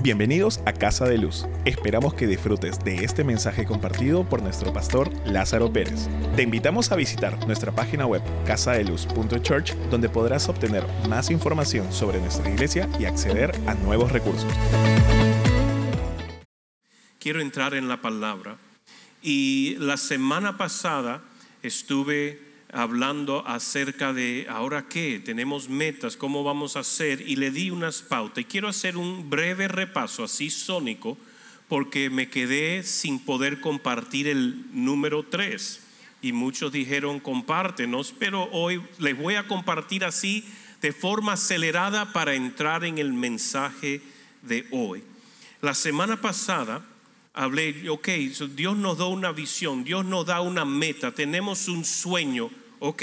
Bienvenidos a Casa de Luz. Esperamos que disfrutes de este mensaje compartido por nuestro pastor Lázaro Pérez. Te invitamos a visitar nuestra página web casadeluz.church donde podrás obtener más información sobre nuestra iglesia y acceder a nuevos recursos. Quiero entrar en la palabra y la semana pasada estuve hablando acerca de ahora qué, tenemos metas, cómo vamos a hacer y le di unas pautas. Y quiero hacer un breve repaso así sónico porque me quedé sin poder compartir el número 3 y muchos dijeron compártenos, pero hoy les voy a compartir así de forma acelerada para entrar en el mensaje de hoy. La semana pasada hablé, ok, Dios nos da una visión, Dios nos da una meta, tenemos un sueño, ok,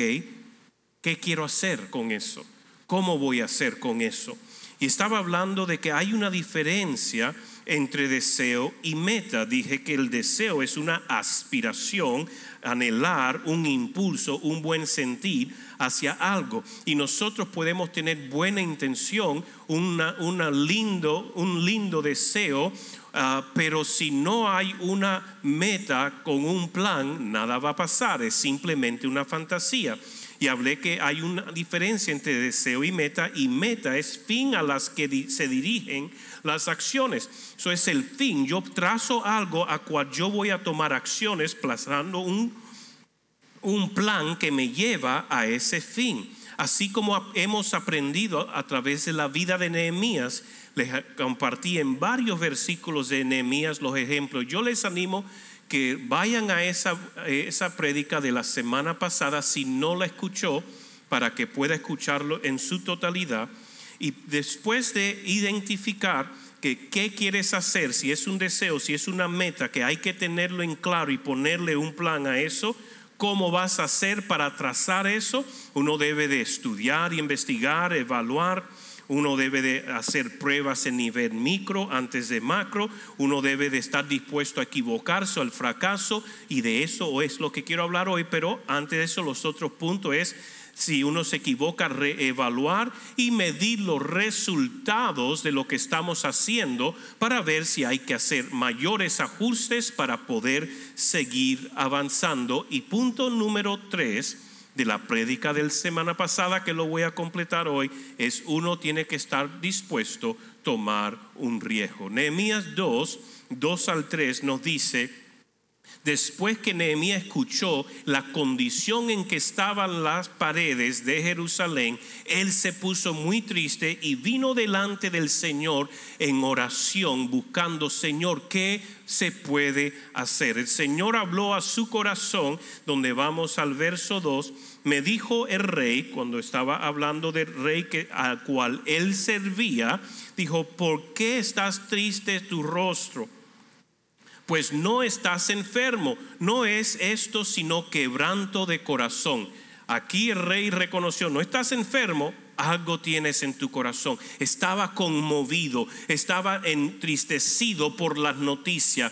¿qué quiero hacer con eso? ¿Cómo voy a hacer con eso? Y estaba hablando de que hay una diferencia entre deseo y meta. Dije que el deseo es una aspiración, anhelar, un impulso, un buen sentir hacia algo. Y nosotros podemos tener buena intención, una, una lindo, un lindo deseo, Ah, pero si no hay una meta con un plan, nada va a pasar, es simplemente una fantasía. Y hablé que hay una diferencia entre deseo y meta, y meta es fin a las que se dirigen las acciones. Eso es el fin. Yo trazo algo a cual yo voy a tomar acciones, plazando un, un plan que me lleva a ese fin. Así como hemos aprendido a través de la vida de Nehemías, les compartí en varios versículos de Nehemías los ejemplos. Yo les animo que vayan a esa, esa de la semana pasada si no la escuchó, para que pueda escucharlo en su totalidad. Y después de identificar qué quieres hacer, si es un deseo, si es una meta, que hay que tenerlo en claro y ponerle un plan a eso, ¿Cómo vas a hacer para trazar eso? Uno debe de estudiar, investigar, evaluar. Uno debe de hacer pruebas en nivel micro antes de macro, uno debe de estar dispuesto a equivocarse al fracaso. Y de eso es lo que quiero hablar hoy, pero antes de eso los otros puntos es si uno se equivoca, reevaluar y medir los resultados de lo que estamos haciendo para ver si hay que hacer mayores ajustes para poder seguir avanzando. Y punto número tres, de la prédica del semana pasada que lo voy a completar hoy es uno tiene que estar dispuesto a tomar un riesgo. Nehemías 2, 2 al 3 nos dice, después que Nehemías escuchó la condición en que estaban las paredes de Jerusalén, él se puso muy triste y vino delante del Señor en oración, buscando, Señor, ¿qué se puede hacer? El Señor habló a su corazón, donde vamos al verso 2, me dijo el rey, cuando estaba hablando del rey al cual él servía, dijo, ¿por qué estás triste tu rostro? Pues no estás enfermo, no es esto sino quebranto de corazón. Aquí el rey reconoció, no estás enfermo, algo tienes en tu corazón. Estaba conmovido, estaba entristecido por las noticias.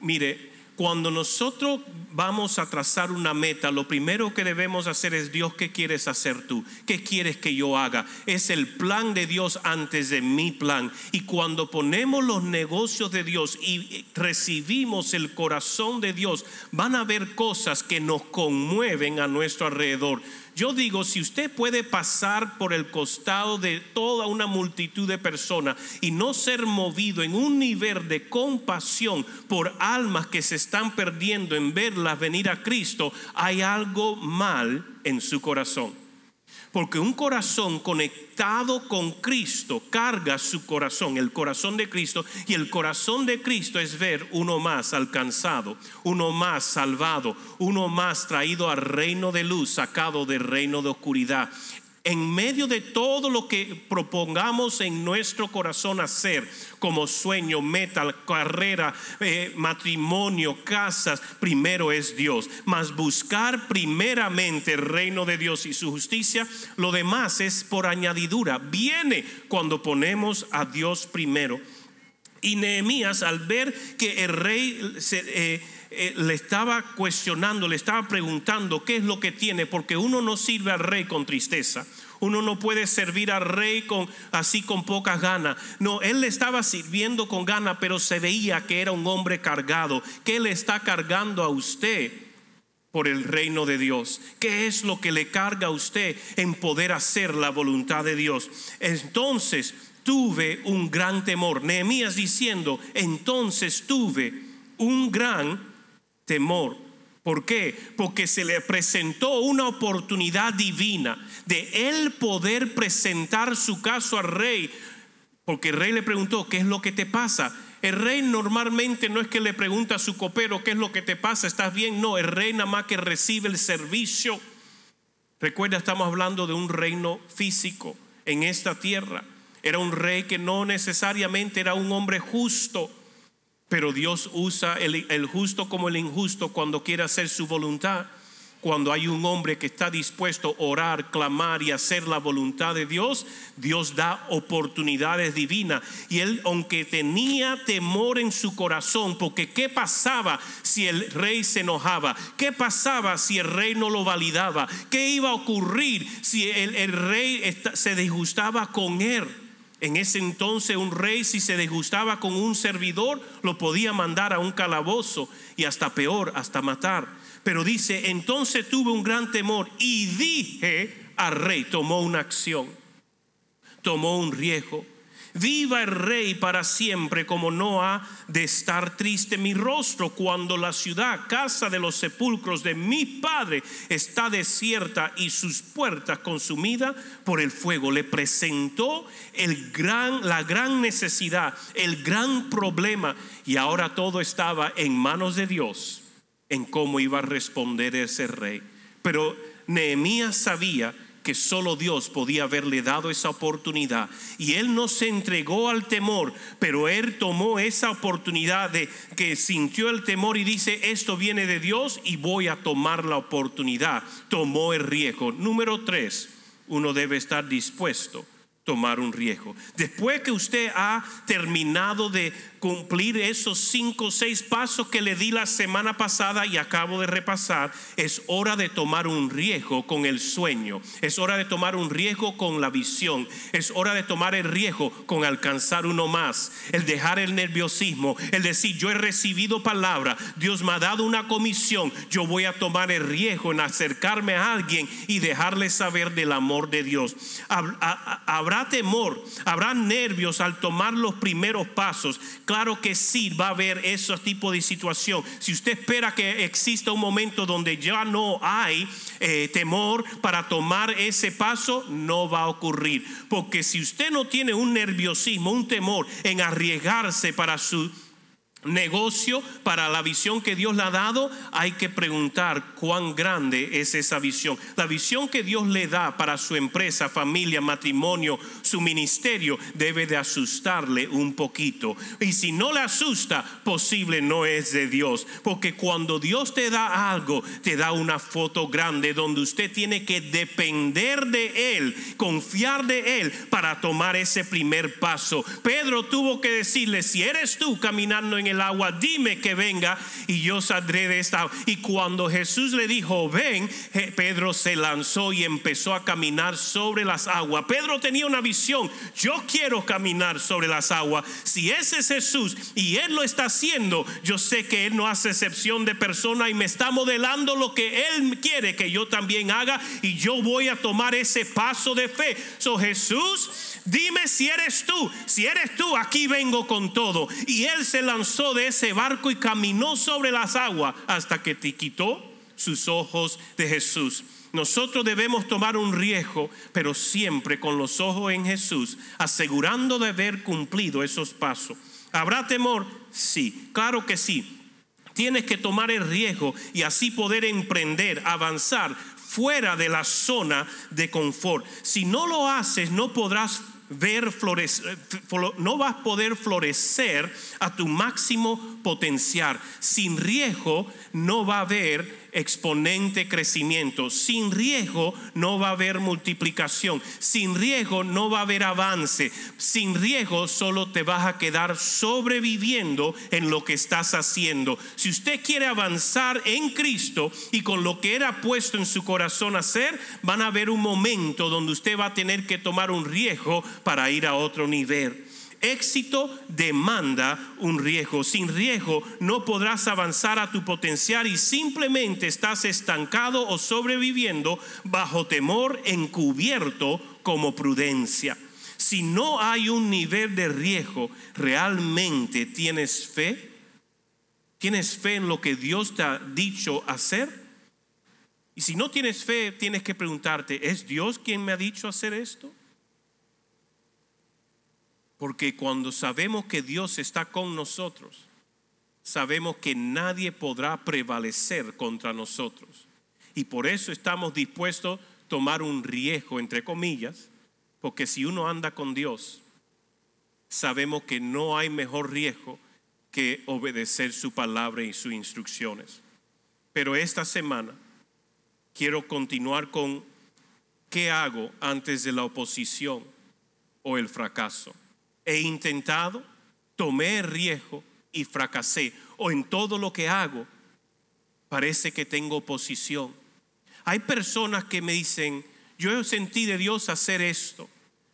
Mire, cuando nosotros vamos a trazar una meta, lo primero que debemos hacer es Dios, ¿qué quieres hacer tú? ¿Qué quieres que yo haga? Es el plan de Dios antes de mi plan. Y cuando ponemos los negocios de Dios y recibimos el corazón de Dios, van a haber cosas que nos conmueven a nuestro alrededor. Yo digo, si usted puede pasar por el costado de toda una multitud de personas y no ser movido en un nivel de compasión por almas que se están perdiendo en verlas venir a Cristo, hay algo mal en su corazón. Porque un corazón conectado con Cristo carga su corazón, el corazón de Cristo. Y el corazón de Cristo es ver uno más alcanzado, uno más salvado, uno más traído al reino de luz, sacado del reino de oscuridad en medio de todo lo que propongamos en nuestro corazón hacer, como sueño, meta, carrera, eh, matrimonio, casas, primero es Dios. Mas buscar primeramente el reino de Dios y su justicia, lo demás es por añadidura. Viene cuando ponemos a Dios primero. Y Nehemías, al ver que el rey se, eh, eh, le estaba cuestionando, le estaba preguntando qué es lo que tiene, porque uno no sirve al rey con tristeza, Uno no puede servir al rey con, así con pocas ganas. No, él le estaba sirviendo con ganas, pero se veía que era un hombre cargado. ¿Qué le está cargando a usted? por el reino de Dios. ¿Qué es lo que le carga a usted en poder hacer la voluntad de Dios? Entonces tuve un gran temor. Nehemías diciendo, entonces tuve un gran temor. ¿Por qué? Porque se le presentó una oportunidad divina de él poder presentar su caso al rey. Porque el rey le preguntó, ¿qué es lo que te pasa? El rey normalmente no es que le pregunta a su copero, ¿qué es lo que te pasa? ¿Estás bien? No, el rey nada más que recibe el servicio. Recuerda, estamos hablando de un reino físico en esta tierra. Era un rey que no necesariamente era un hombre justo pero Dios usa el, justo como el injusto cuando quiere hacer su voluntad. Cuando hay un hombre que está dispuesto a orar, clamar y hacer la voluntad de Dios, Dios da oportunidades divinas. Y él, aunque tenía temor en su corazón, porque ¿qué pasaba si el rey se enojaba? ¿Qué pasaba si el rey no lo validaba? ¿Qué iba a ocurrir si el, el rey se disgustaba con él? En ese entonces un rey si se disgustaba con un servidor lo podía mandar a un calabozo y hasta peor, hasta matar. Pero dice, entonces tuve un gran temor y dije al rey, tomó una acción, tomó un riesgo Viva el rey para siempre, como no ha de estar triste mi rostro cuando la ciudad, casa de los sepulcros de mi padre, está desierta y sus puertas consumidas por el fuego. Le presentó el gran, la gran necesidad, el gran problema, y ahora todo estaba en manos de Dios en cómo iba a responder ese rey. Pero Nehemías sabía que solo Dios podía haberle dado esa oportunidad. Y él no se entregó al temor, pero él tomó esa oportunidad de que sintió el temor y dice, esto viene de Dios y voy a tomar la oportunidad. Tomó el riesgo. Número tres, uno debe estar dispuesto tomar un riesgo. Después que usted ha terminado de cumplir esos cinco o seis pasos que le di la semana pasada y acabo de repasar, es hora de tomar un riesgo con el sueño, es hora de tomar un riesgo con la visión, es hora de tomar el riesgo con alcanzar uno más, el dejar el nerviosismo, el decir, yo he recibido palabra, Dios me ha dado una comisión, yo voy a tomar el riesgo en acercarme a alguien y dejarle saber del amor de Dios. Habrá temor, habrá nervios al tomar los primeros pasos Claro que sí va a haber ese tipo de situación. Si usted espera que exista un momento donde ya no hay eh, temor para tomar ese paso, no va a ocurrir. Porque si usted no tiene un nerviosismo, un temor en arriesgarse para su negocio, para la visión que Dios le ha dado, hay que preguntar cuán grande es esa visión. La visión que Dios le da para su empresa, familia, matrimonio, su ministerio, debe de asustarle un poquito. Y si no le asusta, posible no es de Dios. Porque cuando Dios te da algo, te da una foto grande donde usted tiene que depender de Él, confiar de Él para tomar ese primer paso. Pedro tuvo que decirle, si eres tú caminando en el agua, dime que venga y yo saldré de esta. Y cuando Jesús le dijo, ven, Pedro se lanzó y empezó a caminar sobre las aguas. Pedro tenía una visión, yo quiero caminar sobre las aguas. Si ese es Jesús y Él lo está haciendo, yo sé que Él no hace excepción de persona y me está modelando lo que Él quiere que yo también haga y yo voy a tomar ese paso de fe. So Jesús, dime si eres tú, si eres tú, aquí vengo con todo. Y Él se lanzó de ese barco y caminó sobre las aguas hasta que te quitó sus ojos de Jesús. Nosotros debemos tomar un riesgo, pero siempre con los ojos en Jesús, asegurando de haber cumplido esos pasos. ¿Habrá temor? Sí, claro que sí. Tienes que tomar el riesgo y así poder emprender, avanzar fuera de la zona de confort. Si no lo haces, no podrás ver florecer, no vas a poder florecer a tu máximo potenciar. Sin riesgo no va a haber exponente crecimiento. Sin riesgo no va a haber multiplicación. Sin riesgo no va a haber avance. Sin riesgo solo te vas a quedar sobreviviendo en lo que estás haciendo. Si usted quiere avanzar en Cristo y con lo que era puesto en su corazón hacer, van a haber un momento donde usted va a tener que tomar un riesgo para ir a otro nivel. Éxito demanda un riesgo. Sin riesgo no podrás avanzar a tu potencial y simplemente estás estancado o sobreviviendo bajo temor encubierto como prudencia. Si no hay un nivel de riesgo, ¿realmente tienes fe? ¿Tienes fe en lo que Dios te ha dicho hacer? Y si no tienes fe, tienes que preguntarte, ¿es Dios quien me ha dicho hacer esto? Porque cuando sabemos que Dios está con nosotros, sabemos que nadie podrá prevalecer contra nosotros. Y por eso estamos dispuestos a tomar un riesgo, entre comillas, porque si uno anda con Dios, sabemos que no hay mejor riesgo que obedecer su palabra y sus instrucciones. Pero esta semana quiero continuar con qué hago antes de la oposición o el fracaso. He intentado, tomé riesgo y fracasé. O en todo lo que hago, parece que tengo oposición. Hay personas que me dicen, yo sentí de Dios hacer esto,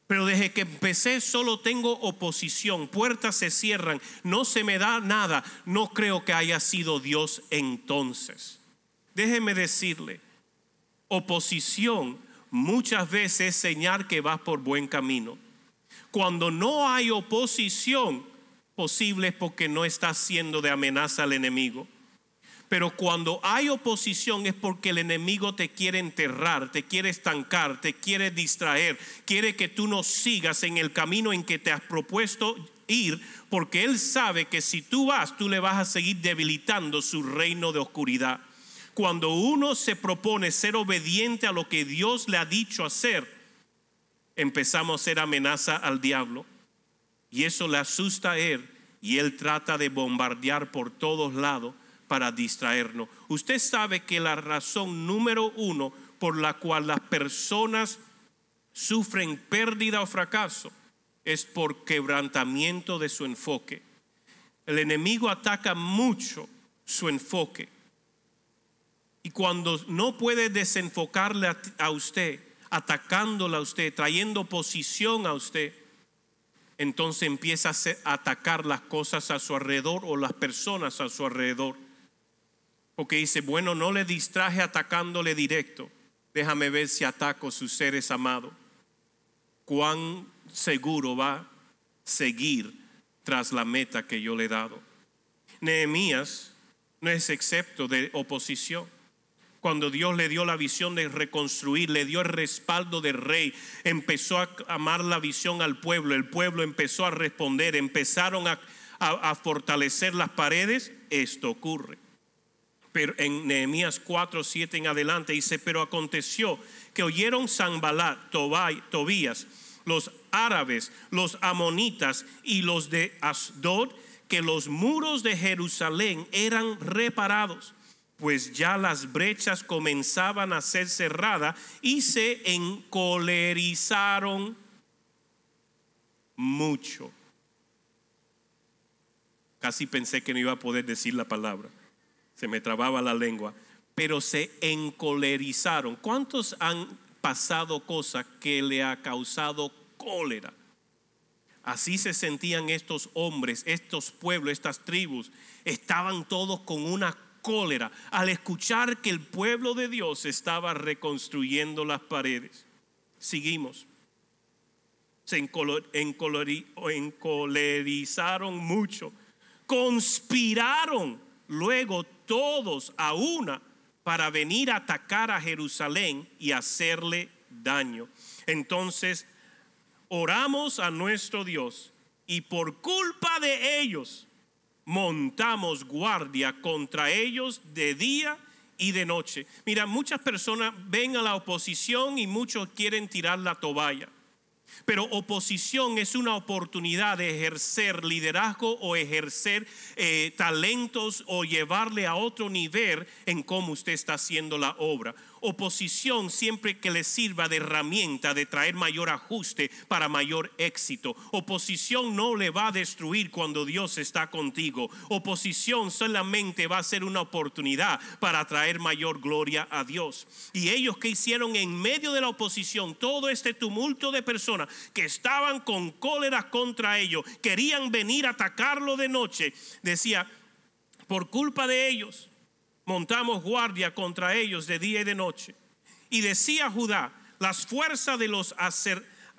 pero desde que empecé solo tengo oposición, puertas se cierran, no se me da nada, no creo que haya sido Dios entonces. Déjeme decirle, oposición muchas veces es señal que vas por buen camino. Cuando no hay oposición posible es porque no está siendo de amenaza al enemigo. Pero cuando hay oposición es porque el enemigo te quiere enterrar, te quiere estancar, te quiere distraer, quiere que tú no sigas en el camino en que te has propuesto ir, porque él sabe que si tú vas, tú le vas a seguir debilitando su reino de oscuridad. Cuando uno se propone ser obediente a lo que Dios le ha dicho hacer, empezamos a ser amenaza al diablo y eso le asusta a él y él trata de bombardear por todos lados para distraernos. Usted sabe que la razón número uno por la cual las personas sufren pérdida o fracaso es por quebrantamiento de su enfoque. El enemigo ataca mucho su enfoque. Y cuando no puede desenfocarle a, usted, atacándola a usted, trayendo posición a usted, entonces empieza a atacar las cosas a su alrededor o las personas a su alrededor. Porque dice, bueno, no le distraje atacándole directo. Déjame ver si ataco sus seres amados. Cuán seguro va a seguir tras la meta que yo le he dado. Nehemías no es excepto de oposición cuando Dios le dio la visión de reconstruir, le dio el respaldo del rey, empezó a amar la visión al pueblo, el pueblo empezó a responder, empezaron a, fortalecer las paredes, esto ocurre. Pero en Nehemías 4, 7 en adelante dice, pero aconteció que oyeron Sanbalat, Tobías, los árabes, los amonitas y los de Asdod, que los muros de Jerusalén eran reparados pues ya las brechas comenzaban a ser cerradas y se encolerizaron mucho. Casi pensé que no iba a poder decir la palabra. Se me trababa la lengua. Pero se encolerizaron. ¿Cuántos han pasado cosas que le ha causado cólera? Así se sentían estos hombres, estos pueblos, estas tribus. Estaban todos con una cólera al escuchar que el pueblo de Dios estaba reconstruyendo las paredes. Seguimos. Se encolerizaron mucho. Conspiraron luego todos a una para venir a atacar a Jerusalén y hacerle daño. Entonces oramos a nuestro Dios y por culpa de ellos montamos guardia contra ellos de día y de noche. Mira, muchas personas ven a la oposición y muchos quieren tirar la toalla. Pero oposición es una oportunidad de ejercer liderazgo o ejercer eh, talentos o llevarle a otro nivel en cómo usted está haciendo la obra oposición siempre que le sirva de herramienta de traer mayor ajuste para mayor éxito. Oposición no le va a destruir cuando Dios está contigo. Oposición solamente va a ser una oportunidad para traer mayor gloria a Dios. Y ellos que hicieron en medio de la oposición, todo este tumulto de personas que estaban con cólera contra ellos, querían venir a atacarlo de noche, decía, por culpa de ellos, montamos guardia contra ellos de día y de noche. Y decía Judá, las fuerzas de los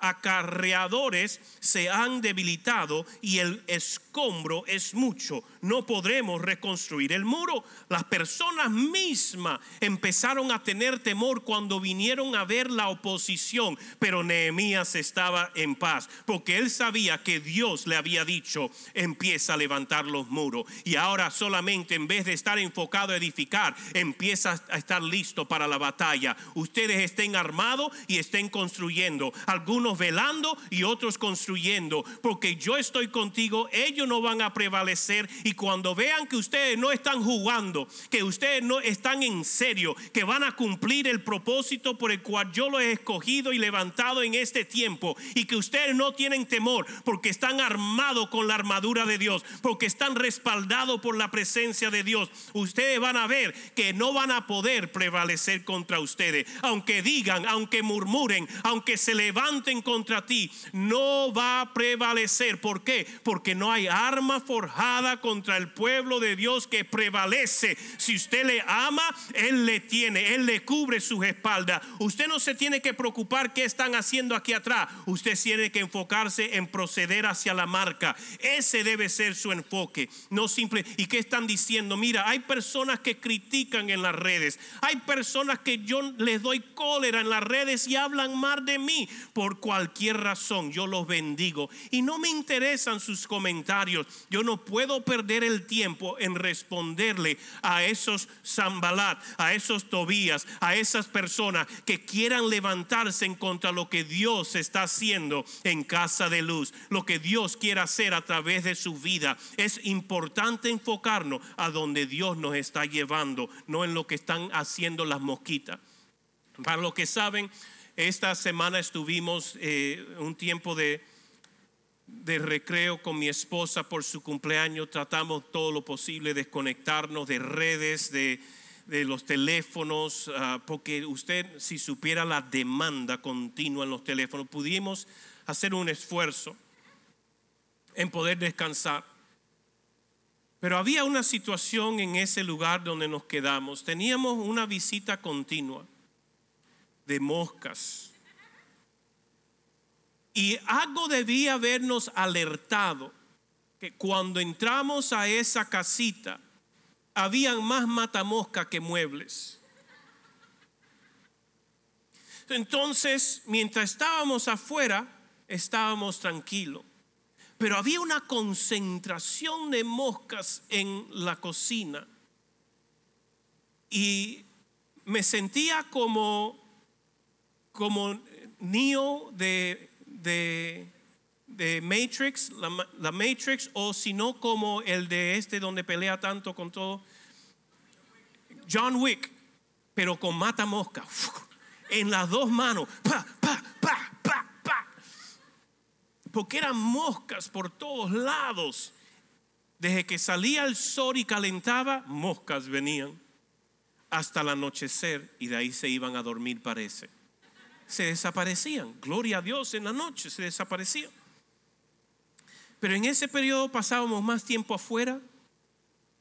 acarreadores se han debilitado y el escombro es mucho. No podremos reconstruir el muro. Las personas mismas empezaron a tener temor cuando vinieron a ver la oposición, pero Nehemías estaba en paz, porque él sabía que Dios le había dicho, empieza a levantar los muros. Y ahora solamente en vez de estar enfocado a edificar, empieza a estar listo para la batalla. Ustedes estén armados y estén construyendo. Algunos velando y otros construyendo, porque yo estoy contigo, ellos no van a prevalecer. Y cuando vean que ustedes no están jugando, que ustedes no están en serio, que van a cumplir el propósito por el cual yo lo he escogido y levantado en este tiempo y que ustedes no tienen temor porque están armados con la armadura de Dios, porque están respaldados por la presencia de Dios, ustedes van a ver que no van a poder prevalecer contra ustedes, aunque digan, aunque murmuren, aunque se levanten contra ti, no va a prevalecer. ¿Por qué? Porque no hay arma forjada contra el pueblo de Dios que prevalece. Si usted le ama, Él le tiene, Él le cubre sus espaldas. Usted no se tiene que preocupar qué están haciendo aquí atrás. Usted tiene que enfocarse en proceder hacia la marca. Ese debe ser su enfoque. No simple. ¿Y qué están diciendo? Mira, hay personas que critican en las redes. Hay personas que yo les doy cólera en las redes y hablan mal de mí por cualquier razón, yo los bendigo. Y no me interesan sus comentarios. Yo no puedo perder el tiempo en responderle a esos Zambalat, a esos Tobías, a esas personas que quieran levantarse en contra lo que Dios está haciendo en casa de luz, lo que Dios quiere hacer a través de su vida. Es importante enfocarnos a donde Dios nos está llevando, no en lo que están haciendo las mosquitas. Para los que saben, esta semana estuvimos eh, un tiempo de, de recreo con mi esposa por su cumpleaños. Tratamos todo lo posible de desconectarnos de redes, de, los teléfonos, ah, porque usted si supiera la demanda continua en los teléfonos, pudimos hacer un esfuerzo en poder descansar. Pero había una situación en ese lugar donde nos quedamos. Teníamos una visita continua de moscas. Y algo debía habernos alertado que cuando entramos a esa casita habían más matamoscas que muebles. Entonces, mientras estábamos afuera, estábamos tranquilos. Pero había una concentración de moscas en la cocina. Y me sentía como como Neo de, de, Matrix, la, Matrix, o si no como el de este donde pelea tanto con todo. John Wick, pero con mata mosca. En las dos manos. Pa, pa, pa, pa, pa. Porque eran moscas por todos lados. Desde que salía el sol y calentaba, moscas venían hasta el anochecer y de ahí se iban a dormir, parece se desaparecían. Gloria a Dios, en la noche se desaparecían. Pero en ese periodo pasábamos más tiempo afuera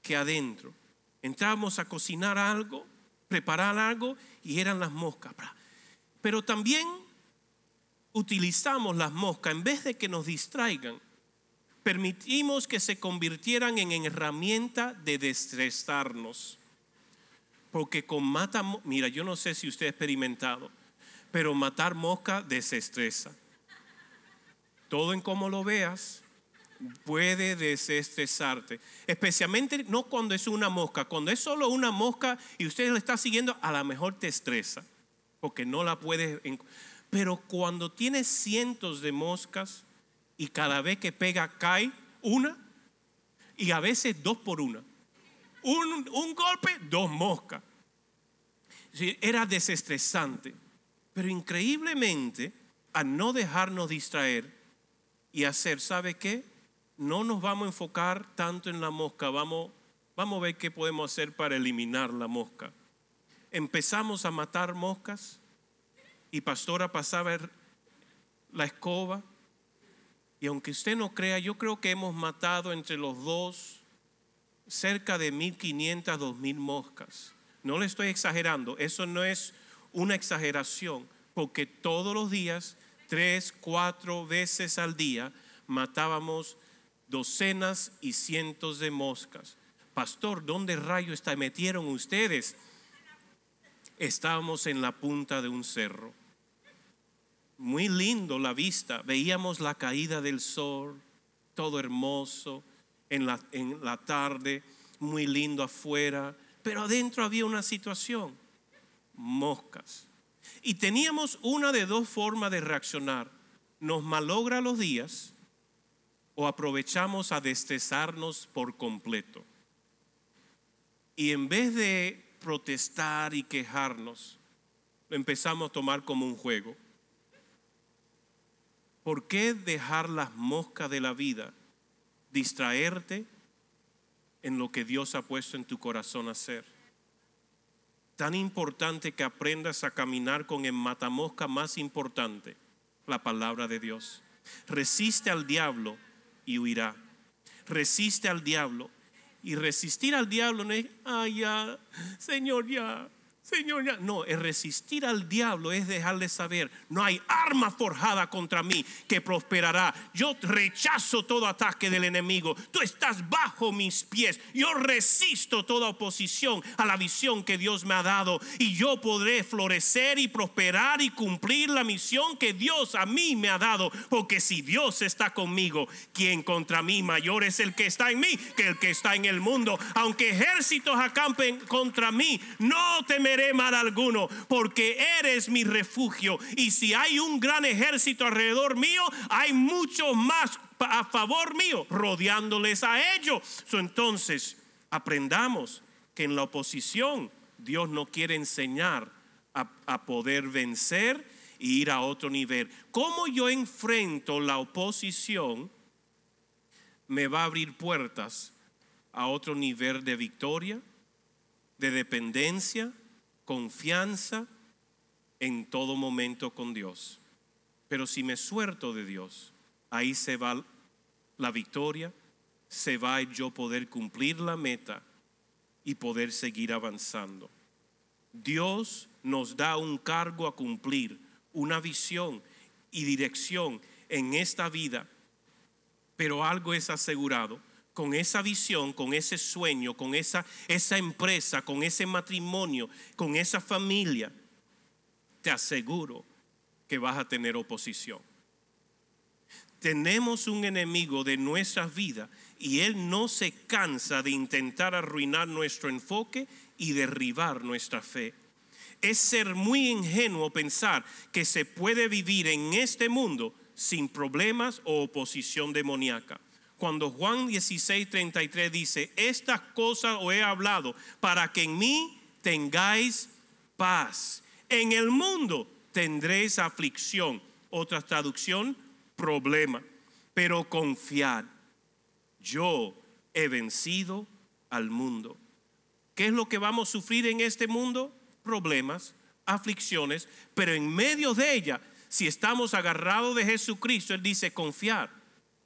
que adentro. Entrábamos a cocinar algo, preparar algo y eran las moscas. Pero también utilizamos las moscas en vez de que nos distraigan. Permitimos que se convirtieran en herramienta de destresarnos. Porque con mata, mira, yo no sé si usted ha experimentado, pero matar mosca desestresa. Todo en cómo lo veas puede desestresarte. Especialmente no cuando es una mosca. Cuando es solo una mosca y usted la está siguiendo, a lo mejor te estresa. Porque no la puedes... Pero cuando tiene cientos de moscas y cada vez que pega cae una y a veces dos por una. Un, un golpe, dos moscas. Era desestresante. Pero increíblemente, al no dejarnos distraer y hacer, ¿sabe qué? No nos vamos a enfocar tanto en la mosca, vamos, vamos a ver qué podemos hacer para eliminar la mosca. Empezamos a matar moscas y pastora pasaba la escoba y aunque usted no crea, yo creo que hemos matado entre los dos cerca de 1500, 2000 moscas. No le estoy exagerando, eso no es una exageración, porque todos los días, tres, cuatro veces al día, matábamos docenas y cientos de moscas. Pastor, ¿dónde rayo está? metieron ustedes? Estábamos en la punta de un cerro. Muy lindo la vista. Veíamos la caída del sol, todo hermoso, en la, en la tarde, muy lindo afuera. Pero adentro había una situación moscas. Y teníamos una de dos formas de reaccionar. Nos malogra los días o aprovechamos a destezarnos por completo. Y en vez de protestar y quejarnos, lo empezamos a tomar como un juego. ¿Por qué dejar las moscas de la vida distraerte en lo que Dios ha puesto en tu corazón hacer? Tan importante que aprendas a caminar con el matamosca más importante, la palabra de Dios. Resiste al diablo y huirá. Resiste al diablo. Y resistir al diablo no es, ay, ya, Señor, ya, Señor. No, es resistir al diablo, es dejarle saber, no hay arma forjada contra mí que prosperará. Yo rechazo todo ataque del enemigo. Tú estás bajo mis pies. Yo resisto toda oposición a la visión que Dios me ha dado. Y yo podré florecer y prosperar y cumplir la misión que Dios a mí me ha dado. Porque si Dios está conmigo, quien contra mí mayor es el que está en mí que el que está en el mundo. Aunque ejércitos acampen contra mí, no temeré mal alguno, porque eres mi refugio. Y si hay un gran ejército alrededor mío, hay muchos más a favor mío, rodeándoles a ellos. entonces, aprendamos que en la oposición Dios no quiere enseñar a, a poder vencer e ir a otro nivel. ¿Cómo yo enfrento la oposición? Me va a abrir puertas a otro nivel de victoria, de dependencia, confianza en todo momento con Dios. Pero si me suelto de Dios, ahí se va la victoria, se va yo poder cumplir la meta y poder seguir avanzando. Dios nos da un cargo a cumplir, una visión y dirección en esta vida, pero algo es asegurado con esa visión, con ese sueño, con esa, esa empresa, con ese matrimonio, con esa familia, te aseguro que vas a tener oposición. Tenemos un enemigo de nuestras vidas y él no se cansa de intentar arruinar nuestro enfoque y derribar nuestra fe. Es ser muy ingenuo pensar que se puede vivir en este mundo sin problemas o oposición demoníaca cuando Juan 16, 33 dice, estas cosas os he hablado para que en mí tengáis paz. En el mundo tendréis aflicción. Otra traducción, problema. Pero confiad, yo he vencido al mundo. ¿Qué es lo que vamos a sufrir en este mundo? Problemas, aflicciones, pero en medio de ella, si estamos agarrados de Jesucristo, Él dice confiar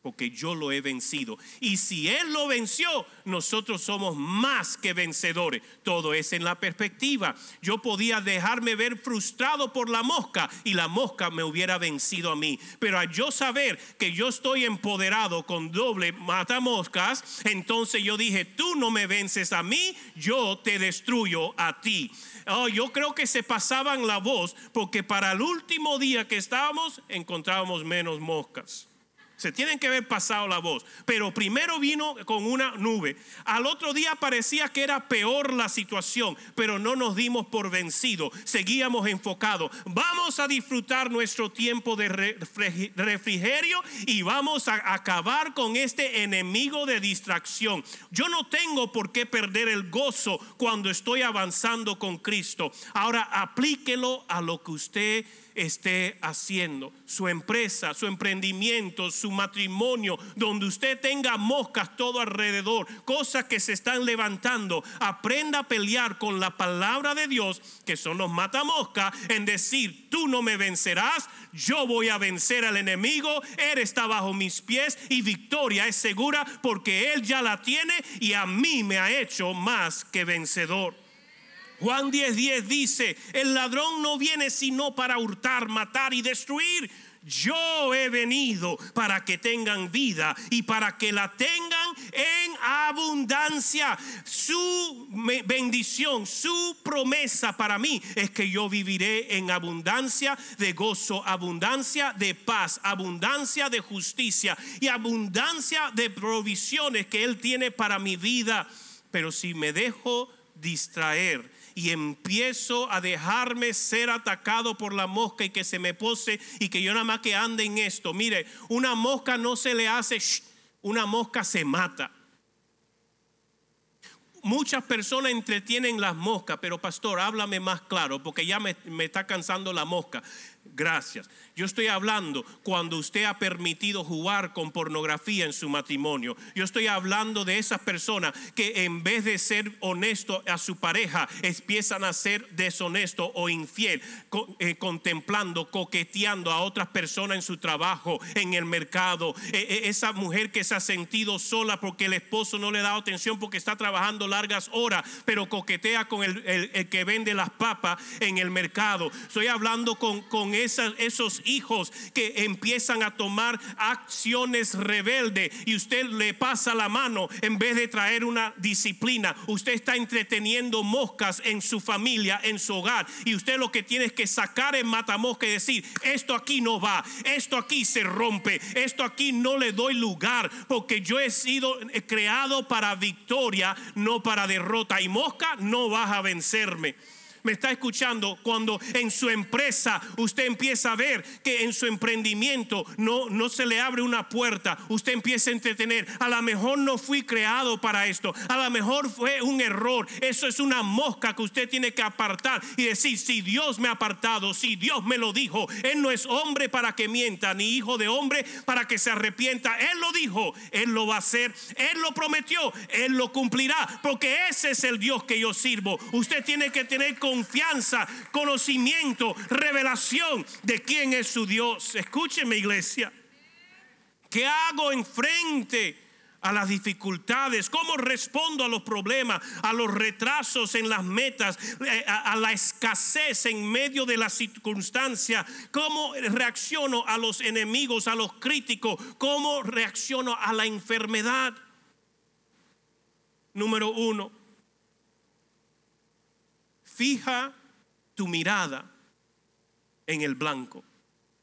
porque yo lo he vencido. Y si Él lo venció, nosotros somos más que vencedores. Todo es en la perspectiva. Yo podía dejarme ver frustrado por la mosca y la mosca me hubiera vencido a mí. Pero al yo saber que yo estoy empoderado con doble mata moscas, entonces yo dije, tú no me vences a mí, yo te destruyo a ti. Oh, yo creo que se pasaban la voz porque para el último día que estábamos encontrábamos menos moscas. Se tienen que haber pasado la voz. Pero primero vino con una nube. Al otro día parecía que era peor la situación, pero no nos dimos por vencido. Seguíamos enfocados. Vamos a disfrutar nuestro tiempo de refrigerio y vamos a acabar con este enemigo de distracción. Yo no tengo por qué perder el gozo cuando estoy avanzando con Cristo. Ahora aplíquelo a lo que usted esté haciendo, su empresa, su emprendimiento, su matrimonio, donde usted tenga moscas todo alrededor, cosas que se están levantando, aprenda a pelear con la palabra de Dios, que son los matamoscas, en decir, tú no me vencerás, yo voy a vencer al enemigo, Él está bajo mis pies y victoria es segura porque Él ya la tiene y a mí me ha hecho más que vencedor. Juan 10:10 10 dice, el ladrón no viene sino para hurtar, matar y destruir. Yo he venido para que tengan vida y para que la tengan en abundancia. Su bendición, su promesa para mí es que yo viviré en abundancia de gozo, abundancia de paz, abundancia de justicia y abundancia de provisiones que Él tiene para mi vida. Pero si me dejo distraer, y empiezo a dejarme ser atacado por la mosca y que se me pose y que yo nada más que ande en esto. Mire, una mosca no se le hace, una mosca se mata. Muchas personas entretienen las moscas, pero pastor, háblame más claro, porque ya me, me está cansando la mosca. Gracias. Yo estoy hablando cuando usted ha permitido jugar con pornografía en su matrimonio. Yo estoy hablando de esas personas que en vez de ser honesto a su pareja, empiezan a ser deshonesto o infiel, eh, contemplando, coqueteando a otras personas en su trabajo, en el mercado. E, e, esa mujer que se ha sentido sola porque el esposo no le da atención porque está trabajando largas horas, pero coquetea con el, que vende las papas en el mercado. Estoy hablando con, con esos hijos que empiezan a tomar acciones rebeldes y usted le pasa la mano en vez de traer una disciplina. Usted está entreteniendo moscas en su familia, en su hogar y usted lo que tiene es que sacar en matamosca y decir, esto aquí no va, esto aquí se rompe, esto aquí no le doy lugar porque yo he sido creado para victoria, no para derrota y mosca no vas a vencerme me está escuchando, cuando en su empresa usted empieza a ver que en su emprendimiento no, no se le abre una puerta, usted empieza a entretener, a lo mejor no fui creado para esto, a lo mejor fue un error, eso es una mosca que usted tiene que apartar y decir, si Dios me ha apartado, si Dios me lo dijo, Él no es hombre para que mienta, ni hijo de hombre para que se arrepienta, Él lo dijo, Él lo va a hacer, Él lo prometió, Él lo cumplirá, porque ese es el Dios que yo sirvo. Usted tiene que tener con confianza, conocimiento, revelación de quién es su Dios. Escúcheme iglesia. ¿Qué hago enfrente a las dificultades? ¿Cómo respondo a los problemas, a los retrasos en las metas, eh, a, la escasez en medio de la circunstancia? ¿Cómo reacciono a los enemigos, a los críticos? ¿Cómo reacciono a la enfermedad? Número uno Fija tu mirada en el blanco,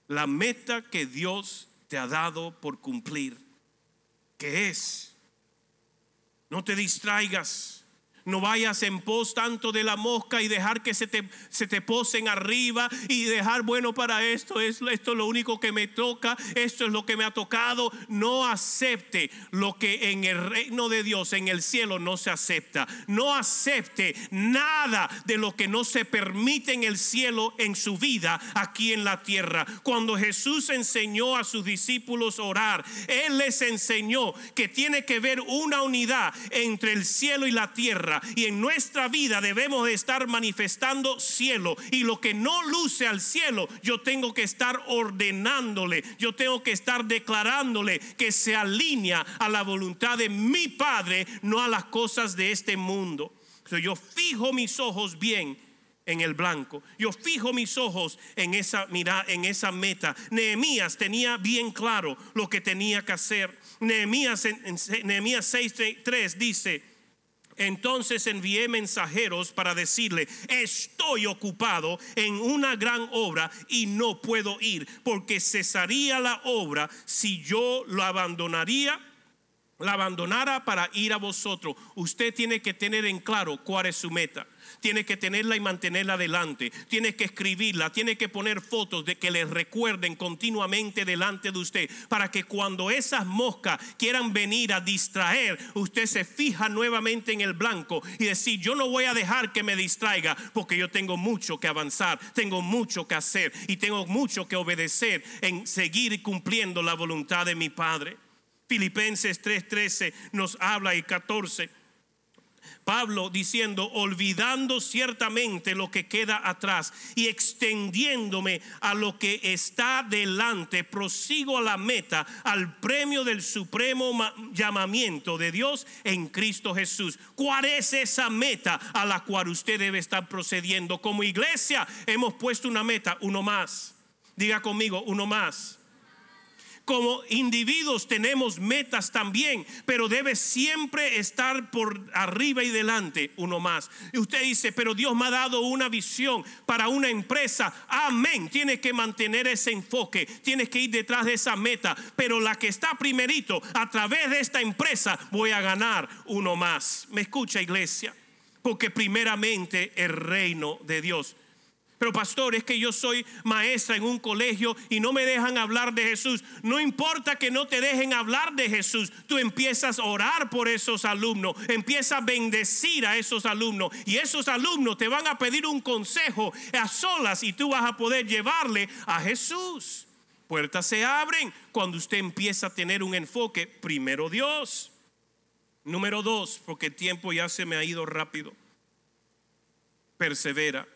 la meta que Dios te ha dado por cumplir, que es, no te distraigas no vayas en pos tanto de la mosca y dejar que se te, se te posen arriba y dejar, bueno, para esto, es, esto es lo único que me toca, esto es lo que me ha tocado. No acepte lo que en el reino de Dios, en el cielo, no se acepta. No acepte nada de lo que no se permite en el cielo, en su vida, aquí en la tierra. Cuando Jesús enseñó a sus discípulos orar, Él les enseñó que tiene que ver una unidad entre el cielo y la tierra y en nuestra vida debemos de estar manifestando cielo y lo que no luce al cielo yo tengo que estar ordenándole, yo tengo que estar declarándole que se alinea a la voluntad de mi Padre, no a las cosas de este mundo. yo fijo mis ojos bien en el blanco. Yo fijo mis ojos en esa mira, en esa meta. Nehemías tenía bien claro lo que tenía que hacer. Nehemías Nehemías 6:3 dice, Entonces envié mensajeros para decirle, estoy ocupado en una gran obra y no puedo ir, porque cesaría la obra si yo lo abandonaría la abandonara para ir a vosotros. Usted tiene que tener en claro cuál es su meta tiene que tenerla y mantenerla delante, tiene que escribirla, tiene que poner fotos de que le recuerden continuamente delante de usted, para que cuando esas moscas quieran venir a distraer, usted se fija nuevamente en el blanco y decir, yo no voy a dejar que me distraiga, porque yo tengo mucho que avanzar, tengo mucho que hacer y tengo mucho que obedecer en seguir cumpliendo la voluntad de mi Padre. Filipenses 3:13 nos habla y 14 Pablo diciendo, olvidando ciertamente lo que queda atrás y extendiéndome a lo que está delante, prosigo a la meta, al premio del supremo llamamiento de Dios en Cristo Jesús. ¿Cuál es esa meta a la cual usted debe estar procediendo? Como iglesia hemos puesto una meta, uno más. Diga conmigo, uno más como individuos tenemos metas también, pero debe siempre estar por arriba y delante uno más. Y usted dice, pero Dios me ha dado una visión para una empresa. Amén. Tiene que mantener ese enfoque, tienes que ir detrás de esa meta, pero la que está primerito, a través de esta empresa voy a ganar uno más. ¿Me escucha iglesia? Porque primeramente el reino de Dios. Pero pastor, es que yo soy maestra en un colegio y no me dejan hablar de Jesús. No importa que no te dejen hablar de Jesús. Tú empiezas a orar por esos alumnos. Empiezas a bendecir a esos alumnos. Y esos alumnos te van a pedir un consejo a solas y tú vas a poder llevarle a Jesús. Puertas se abren cuando usted empieza a tener un enfoque. Primero Dios. Número dos, porque el tiempo ya se me ha ido rápido. Persevera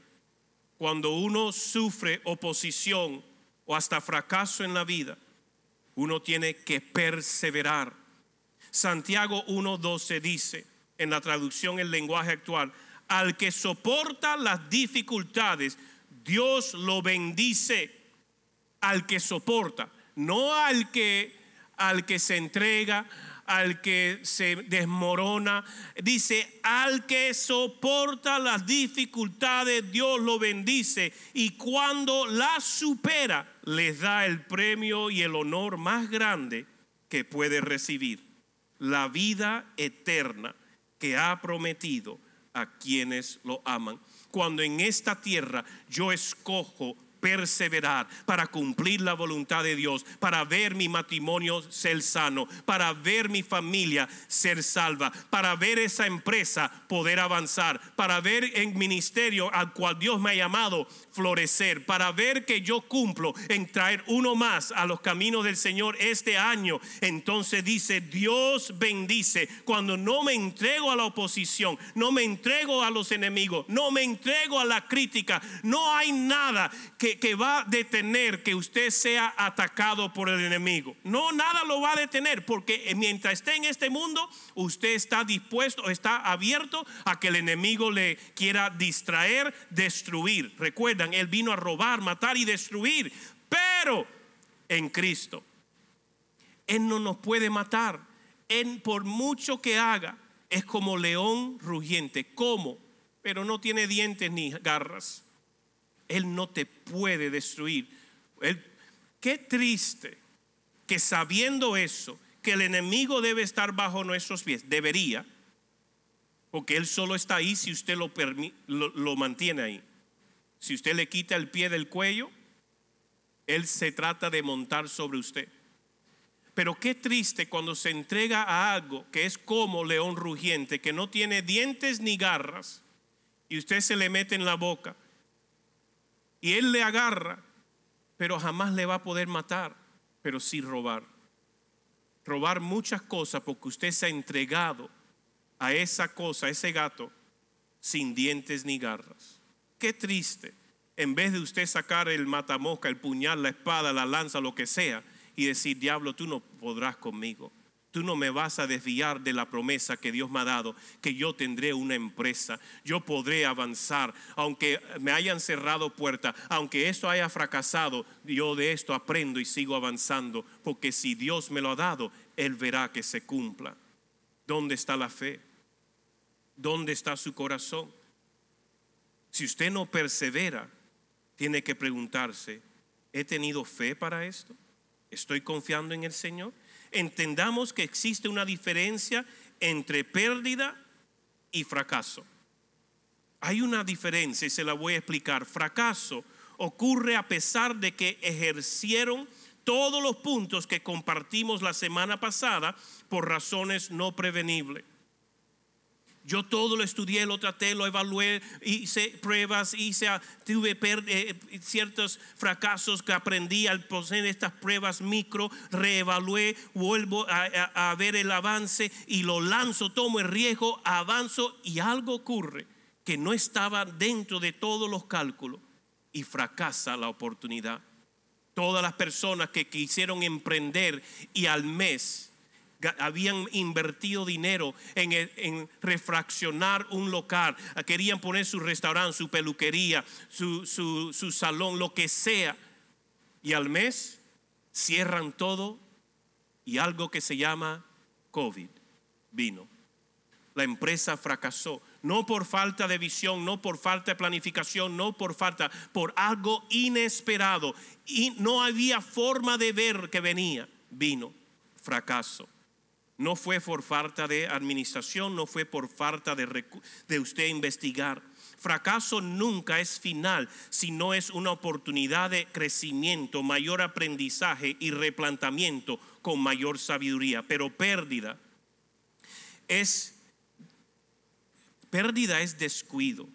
cuando uno sufre oposición o hasta fracaso en la vida, uno tiene que perseverar. Santiago 1.12 dice, en la traducción en lenguaje actual, al que soporta las dificultades, Dios lo bendice. Al que soporta, no al que al que se entrega, al que se desmorona. Dice, al que soporta las dificultades, Dios lo bendice. Y cuando las supera, les da el premio y el honor más grande que puede recibir. La vida eterna que ha prometido a quienes lo aman. Cuando en esta tierra yo escojo perseverar para cumplir la voluntad de Dios, para ver mi matrimonio ser sano, para ver mi familia ser salva, para ver esa empresa poder avanzar, para ver el ministerio al cual Dios me ha llamado florecer, para ver que yo cumplo en traer uno más a los caminos del Señor este año. Entonces dice, Dios bendice cuando no me entrego a la oposición, no me entrego a los enemigos, no me entrego a la crítica, no hay nada que que, va a detener que usted sea atacado por el enemigo. No, nada lo va a detener porque mientras esté en este mundo, usted está dispuesto, está abierto a que el enemigo le quiera distraer, destruir. Recuerdan, él vino a robar, matar y destruir, pero en Cristo. Él no nos puede matar. Él, por mucho que haga, es como león rugiente. ¿Cómo? Pero no tiene dientes ni garras. Él no te puede destruir. qué triste que sabiendo eso, que el enemigo debe estar bajo nuestros pies, debería, porque Él solo está ahí si usted lo, lo mantiene ahí. Si usted le quita el pie del cuello, Él se trata de montar sobre usted. Pero qué triste cuando se entrega a algo que es como león rugiente, que no tiene dientes ni garras, y usted se le mete en la boca y él le agarra, pero jamás le va a poder matar, pero sí robar. Robar muchas cosas porque usted se ha entregado a esa cosa, a ese gato, sin dientes ni garras. Qué triste. En vez de usted sacar el matamosca, el puñal, la espada, la lanza, lo que sea, y decir, diablo, tú no podrás conmigo tú no me vas a desviar de la promesa que Dios me ha dado, que yo tendré una empresa, yo podré avanzar, aunque me hayan cerrado puertas, aunque esto haya fracasado, yo de esto aprendo y sigo avanzando, porque si Dios me lo ha dado, Él verá que se cumpla. ¿Dónde está la fe? ¿Dónde está su corazón? Si usted no persevera, tiene que preguntarse, ¿he tenido fe para esto? ¿Estoy confiando en el Señor? Entendamos que existe una diferencia entre pérdida y fracaso. Hay una diferencia y se la voy a explicar. Fracaso ocurre a pesar de que ejercieron todos los puntos que compartimos la semana pasada por razones no prevenibles. Yo todo lo estudié, lo traté, lo evalué, hice pruebas, hice, tuve eh, ciertos fracasos que aprendí al poseer estas pruebas micro, reevalué, vuelvo a, a ver el avance y lo lanzo, tomo el riesgo, avanzo y algo ocurre que no estaba dentro de todos los cálculos y fracasa la oportunidad. Todas las personas que quisieron emprender y al mes habían invertido dinero en, refraccionar un local, querían poner su restaurante, su peluquería, su, su salón, lo que sea. Y al mes cierran todo y algo que se llama COVID vino. La empresa fracasó, no por falta de visión, no por falta de planificación, no por falta, por algo inesperado. Y no había forma de ver que venía, vino fracaso. No fue por falta de administración, no fue por falta de, de usted investigar. Fracaso nunca es final, sino es una oportunidad de crecimiento, mayor aprendizaje y replantamiento con mayor sabiduría. Pero pérdida es pérdida es descuido,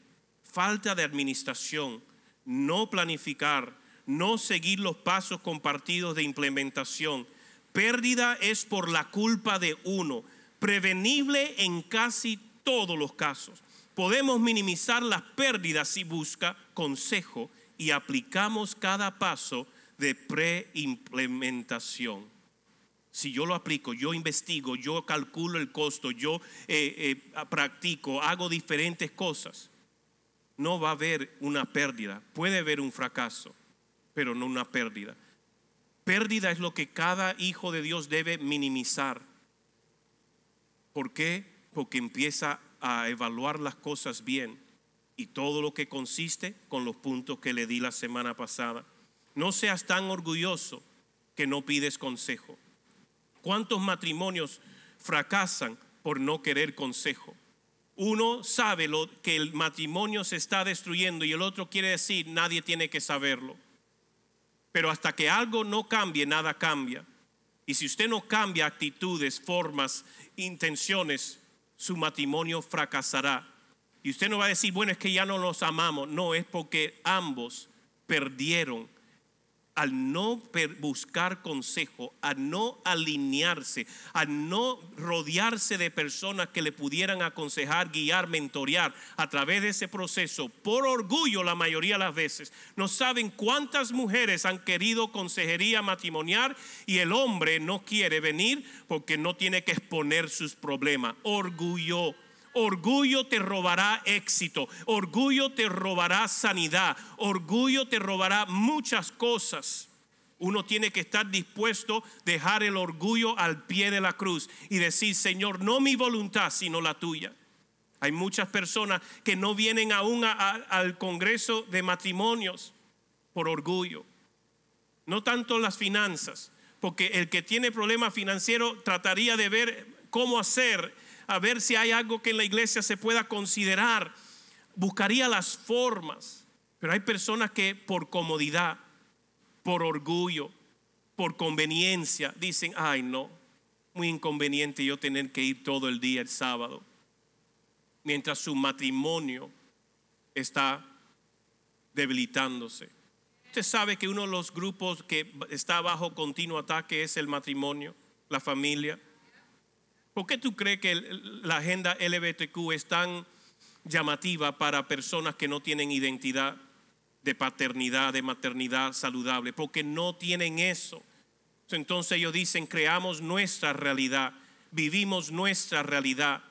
falta de administración, no planificar, no seguir los pasos compartidos de implementación Pérdida es por la culpa de uno, prevenible en casi todos los casos. Podemos minimizar las pérdidas si busca consejo y aplicamos cada paso de preimplementación. Si yo lo aplico, yo investigo, yo calculo el costo, yo eh, eh, practico, hago diferentes cosas, no va a haber una pérdida. Puede haber un fracaso, pero no una pérdida. Pérdida es lo que cada hijo de Dios debe minimizar. ¿Por qué? Porque empieza a evaluar las cosas bien y todo lo que consiste con los puntos que le di la semana pasada. No seas tan orgulloso que no pides consejo. ¿Cuántos matrimonios fracasan por no querer consejo? Uno sabe lo que el matrimonio se está destruyendo y el otro quiere decir nadie tiene que saberlo. Pero hasta que algo no cambie, nada cambia. Y si usted no cambia actitudes, formas, intenciones, su matrimonio fracasará. Y usted no va a decir, bueno, es que ya no nos amamos. No, es porque ambos perdieron al no buscar consejo, a no alinearse, a no rodearse de personas que le pudieran aconsejar, guiar, mentorear a través de ese proceso, por orgullo la mayoría de las veces, no saben cuántas mujeres han querido consejería matrimonial y el hombre no quiere venir porque no tiene que exponer sus problemas. Orgullo Orgullo te robará éxito, orgullo te robará sanidad, orgullo te robará muchas cosas. Uno tiene que estar dispuesto a dejar el orgullo al pie de la cruz y decir, Señor, no mi voluntad, sino la tuya. Hay muchas personas que no vienen aún al Congreso de Matrimonios por orgullo. No tanto las finanzas, porque el que tiene problemas financieros trataría de ver cómo hacer a ver si hay algo que en la iglesia se pueda considerar. Buscaría las formas. Pero hay personas que por comodidad, por orgullo, por conveniencia, dicen, ay no, muy inconveniente yo tener que ir todo el día el sábado. Mientras su matrimonio está debilitándose. Usted sabe que uno de los grupos que está bajo continuo ataque es el matrimonio, la familia. ¿Por qué tú crees que la agenda LBTQ es tan llamativa para personas que no tienen identidad de paternidad, de maternidad saludable? Porque no tienen eso. Entonces ellos dicen, creamos nuestra realidad, vivimos nuestra realidad.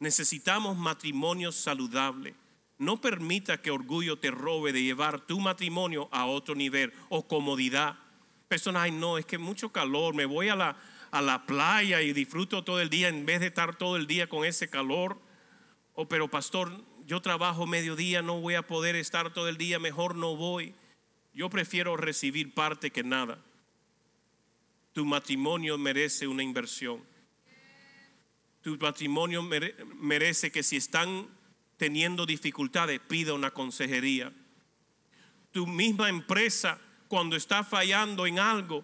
Necesitamos matrimonio saludable. No permita que orgullo te robe de llevar tu matrimonio a otro nivel o comodidad. Personas, ay no, es que mucho calor, me voy a la, a la playa y disfruto todo el día en vez de estar todo el día con ese calor. Oh, pero pastor, yo trabajo mediodía, no voy a poder estar todo el día, mejor no voy. Yo prefiero recibir parte que nada. Tu matrimonio merece una inversión. Tu matrimonio merece que si están teniendo dificultades, pida una consejería. Tu misma empresa, cuando está fallando en algo,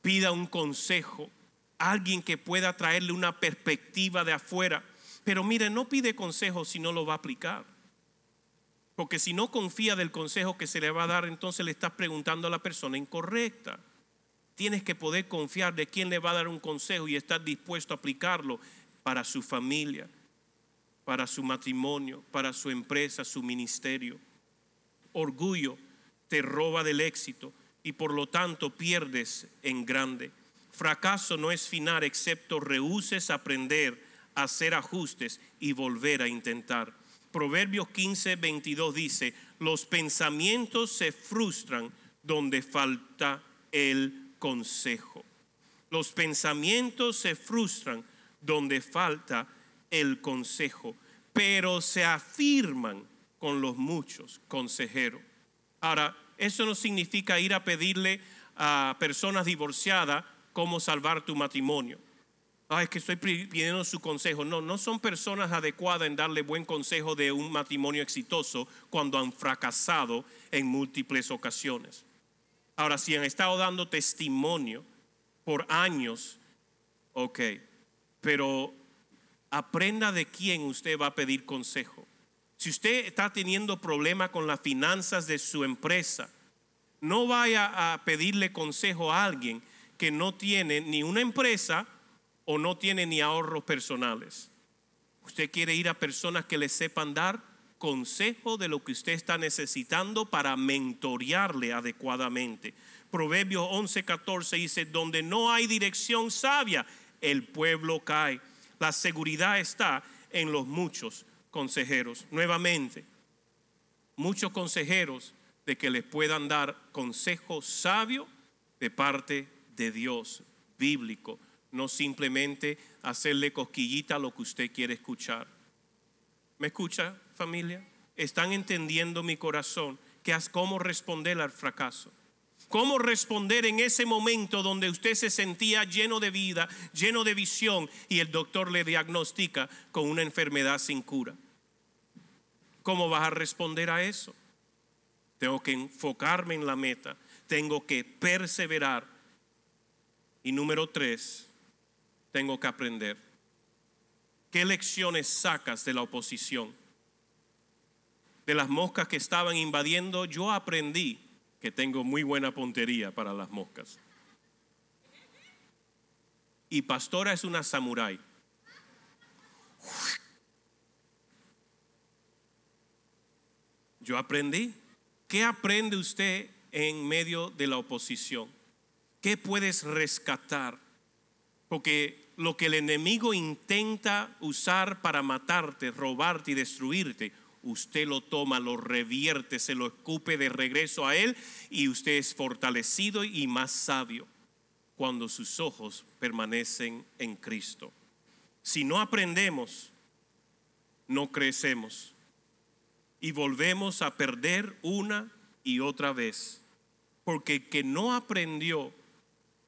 pida un consejo. Alguien que pueda traerle una perspectiva de afuera. Pero mire, no pide consejo si no lo va a aplicar. Porque si no confía del consejo que se le va a dar, entonces le estás preguntando a la persona incorrecta. Tienes que poder confiar de quién le va a dar un consejo y estar dispuesto a aplicarlo para su familia, para su matrimonio, para su empresa, su ministerio. Orgullo te roba del éxito y por lo tanto pierdes en grande. Fracaso no es final excepto rehuses aprender, hacer ajustes y volver a intentar. Proverbios 15, 22 dice, los pensamientos se frustran donde falta el consejo. Los pensamientos se frustran donde falta el consejo, pero se afirman con los muchos consejeros. Ahora, eso no significa ir a pedirle a personas divorciadas cómo salvar tu matrimonio. Ay, es que estoy pidiendo su consejo. No, no son personas adecuadas en darle buen consejo de un matrimonio exitoso cuando han fracasado en múltiples ocasiones. Ahora, si han estado dando testimonio por años, ok, pero aprenda de quién usted va a pedir consejo. Si usted está teniendo problema con las finanzas de su empresa, no vaya a pedirle consejo a alguien que no tiene ni una empresa o no tiene ni ahorros personales. Usted quiere ir a personas que le sepan dar consejo de lo que usted está necesitando para mentorearle adecuadamente. Proverbios 11:14 dice, donde no hay dirección sabia, el pueblo cae. La seguridad está en los muchos consejeros. Nuevamente, muchos consejeros de que les puedan dar consejo sabio de parte de Dios, bíblico, no simplemente hacerle cosquillita a lo que usted quiere escuchar. ¿Me escucha familia? ¿Están entendiendo mi corazón? Que es cómo responder al fracaso. ¿Cómo responder en ese momento donde usted se sentía lleno de vida, lleno de visión y el doctor le diagnostica con una enfermedad sin cura? ¿Cómo vas a responder a eso? Tengo que enfocarme en la meta, tengo que perseverar. Y número tres, tengo que aprender. ¿Qué lecciones sacas de la oposición? De las moscas que estaban invadiendo, yo aprendí que tengo muy buena puntería para las moscas. Y pastora es una samurái. Yo aprendí. ¿Qué aprende usted en medio de la oposición? ¿Qué puedes rescatar? Porque lo que el enemigo intenta usar para matarte, robarte y destruirte, usted lo toma, lo revierte, se lo escupe de regreso a Él y usted es fortalecido y más sabio cuando sus ojos permanecen en Cristo. Si no aprendemos, no crecemos y volvemos a perder una y otra vez. Porque el que no aprendió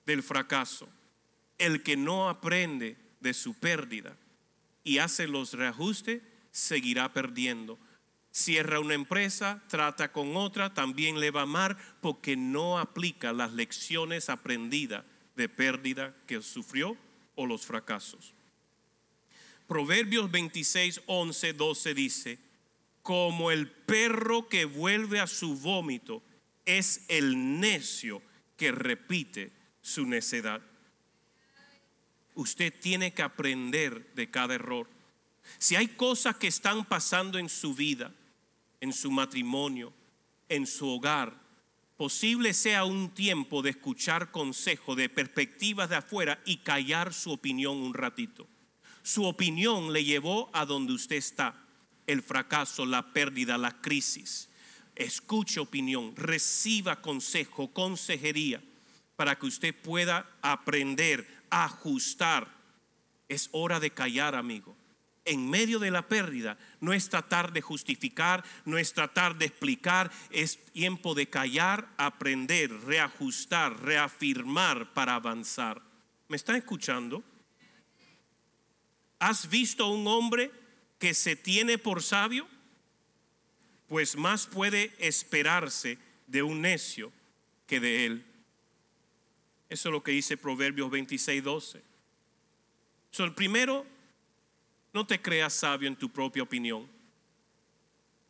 del fracaso, el que no aprende de su pérdida y hace los reajustes, seguirá perdiendo cierra una empresa, trata con otra, también le va mal porque no aplica las lecciones aprendidas de pérdida que sufrió o los fracasos. Proverbios 26, 11, 12 dice, como el perro que vuelve a su vómito es el necio que repite su necedad. Usted tiene que aprender de cada error. Si hay cosas que están pasando en su vida, en su matrimonio, en su hogar, posible sea un tiempo de escuchar consejo de perspectivas de afuera y callar su opinión un ratito. Su opinión le llevó a donde usted está, el fracaso, la pérdida, la crisis. Escuche opinión, reciba consejo, consejería, para que usted pueda aprender, ajustar. Es hora de callar, amigo en medio de la pérdida no es tratar de justificar, no es tratar de explicar, es tiempo de callar, aprender, reajustar, reafirmar para avanzar. ¿Me están escuchando? ¿Has visto a un hombre que se tiene por sabio? Pues más puede esperarse de un necio que de él. Eso es lo que dice Proverbios 26, 12. So, el primero, no te creas sabio en tu propia opinión.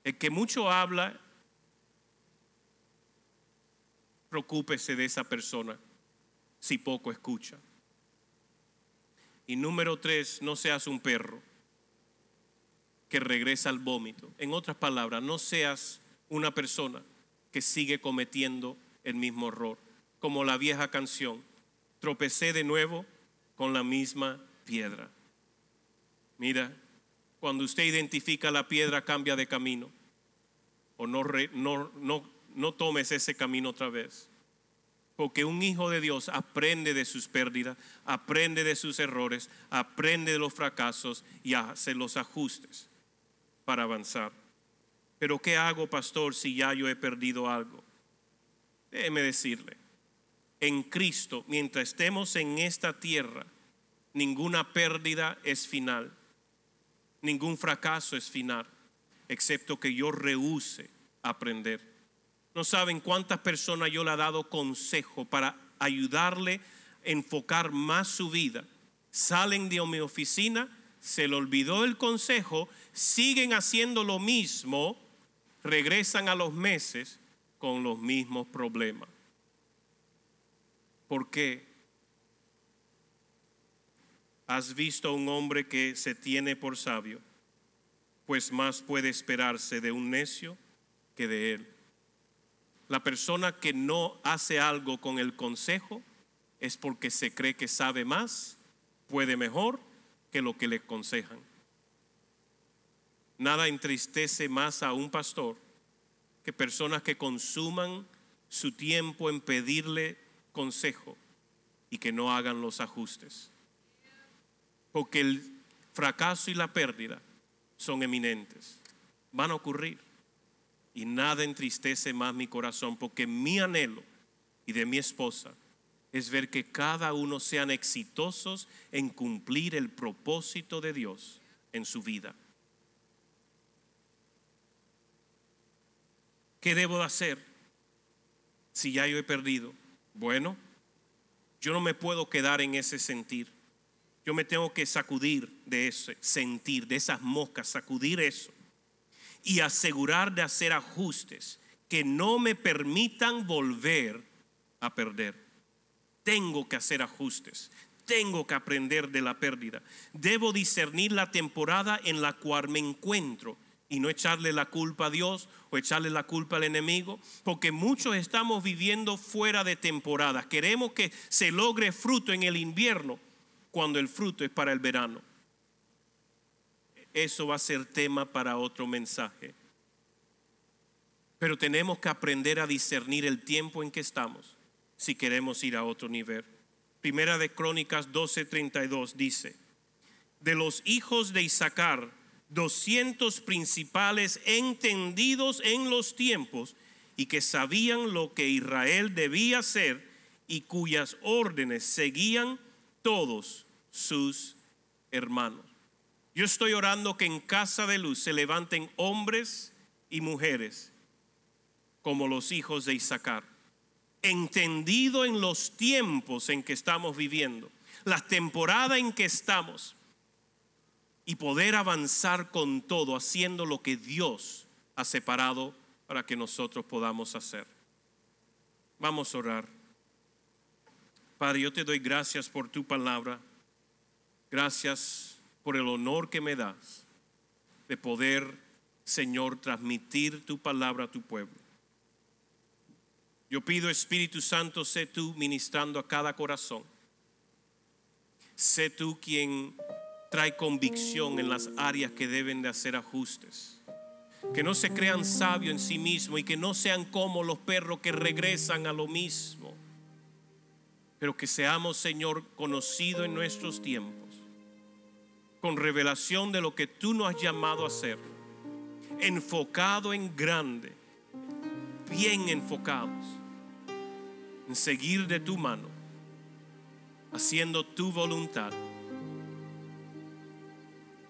El que mucho habla, preocúpese de esa persona si poco escucha. Y número tres, no seas un perro que regresa al vómito. En otras palabras, no seas una persona que sigue cometiendo el mismo error. Como la vieja canción, tropecé de nuevo con la misma piedra. Mira, cuando usted identifica la piedra, cambia de camino. O no, no, no, no tomes ese camino otra vez. Porque un hijo de Dios aprende de sus pérdidas, aprende de sus errores, aprende de los fracasos y hace los ajustes para avanzar. Pero ¿qué hago, pastor, si ya yo he perdido algo? Déjeme decirle, en Cristo, mientras estemos en esta tierra, ninguna pérdida es final, ningún fracaso es final, excepto que yo rehúse aprender. No saben cuántas personas yo le he dado consejo para ayudarle a enfocar más su vida. Salen de mi oficina, se le olvidó el consejo, siguen haciendo lo mismo, regresan a los meses con los mismos problemas. ¿Por qué? ¿Has visto a un hombre que se tiene por sabio? Pues más puede esperarse de un necio que de él. La persona que no hace algo con el consejo es porque se cree que sabe más, puede mejor que lo que le aconsejan. Nada entristece más a un pastor que personas que consuman su tiempo en pedirle consejo y que no hagan los ajustes. Porque el fracaso y la pérdida son eminentes, van a ocurrir. Y nada entristece más mi corazón porque mi anhelo y de mi esposa es ver que cada uno sean exitosos en cumplir el propósito de Dios en su vida. ¿Qué debo de hacer si ya yo he perdido? Bueno, yo no me puedo quedar en ese sentir. Yo me tengo que sacudir de ese sentir, de esas moscas, sacudir eso y asegurar de hacer ajustes que no me permitan volver a perder. Tengo que hacer ajustes. Tengo que aprender de la pérdida. Debo discernir la temporada en la cual me encuentro y no echarle la culpa a Dios o echarle la culpa al enemigo, porque muchos estamos viviendo fuera de temporada. Queremos que se logre fruto en el invierno cuando el fruto es para el verano eso va a ser tema para otro mensaje. Pero tenemos que aprender a discernir el tiempo en que estamos si queremos ir a otro nivel. Primera de Crónicas 12:32 dice, de los hijos de Isaacar, 200 principales entendidos en los tiempos y que sabían lo que Israel debía hacer y cuyas órdenes seguían todos sus hermanos. Yo estoy orando que en casa de luz se levanten hombres y mujeres como los hijos de Isaacar, entendido en los tiempos en que estamos viviendo, la temporada en que estamos, y poder avanzar con todo, haciendo lo que Dios ha separado para que nosotros podamos hacer. Vamos a orar. Padre, yo te doy gracias por tu palabra. Gracias por el honor que me das de poder, Señor, transmitir tu palabra a tu pueblo. Yo pido, Espíritu Santo, sé tú ministrando a cada corazón. Sé tú quien trae convicción en las áreas que deben de hacer ajustes. Que no se crean sabios en sí mismos y que no sean como los perros que regresan a lo mismo. Pero que seamos, Señor, conocidos en nuestros tiempos con revelación de lo que tú nos has llamado a hacer, enfocado en grande, bien enfocados, en seguir de tu mano, haciendo tu voluntad,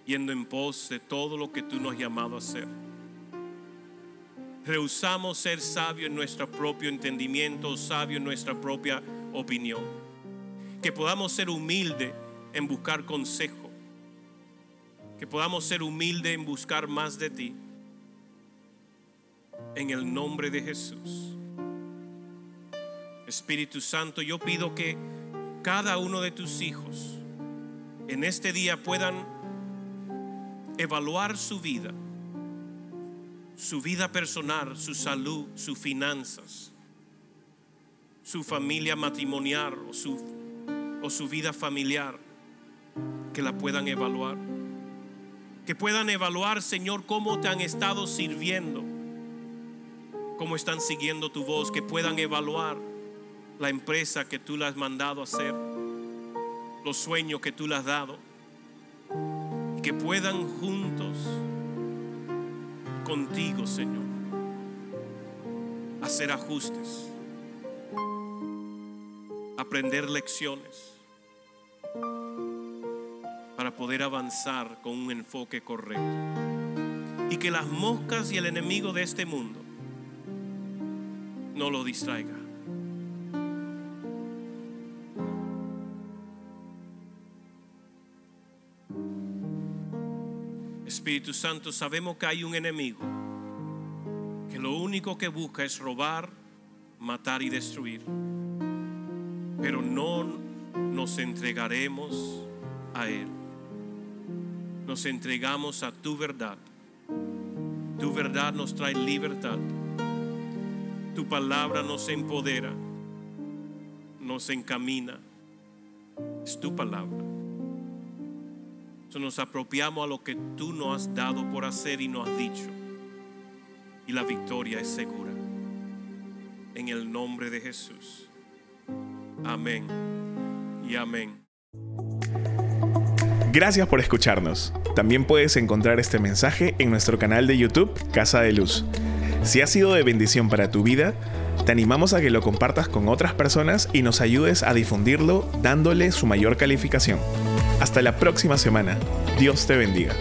yendo en pos de todo lo que tú nos has llamado a hacer. Rehusamos ser sabios en nuestro propio entendimiento, sabios en nuestra propia opinión. Que podamos ser humildes en buscar consejo. Que podamos ser humildes en buscar más de ti. En el nombre de Jesús. Espíritu Santo, yo pido que cada uno de tus hijos en este día puedan evaluar su vida su vida personal, su salud, sus finanzas, su familia matrimonial o su, o su vida familiar, que la puedan evaluar. Que puedan evaluar, Señor, cómo te han estado sirviendo, cómo están siguiendo tu voz, que puedan evaluar la empresa que tú le has mandado hacer, los sueños que tú le has dado, y que puedan juntos contigo, Señor. Hacer ajustes. Aprender lecciones. Para poder avanzar con un enfoque correcto. Y que las moscas y el enemigo de este mundo no lo distraiga. Espíritu Santo, sabemos que hay un enemigo que lo único que busca es robar, matar y destruir. Pero no nos entregaremos a Él. Nos entregamos a tu verdad. Tu verdad nos trae libertad. Tu palabra nos empodera, nos encamina. Es tu palabra nos apropiamos a lo que tú nos has dado por hacer y nos has dicho. Y la victoria es segura. En el nombre de Jesús. Amén y amén. Gracias por escucharnos. También puedes encontrar este mensaje en nuestro canal de YouTube, Casa de Luz. Si ha sido de bendición para tu vida, te animamos a que lo compartas con otras personas y nos ayudes a difundirlo dándole su mayor calificación. Hasta la próxima semana. Dios te bendiga.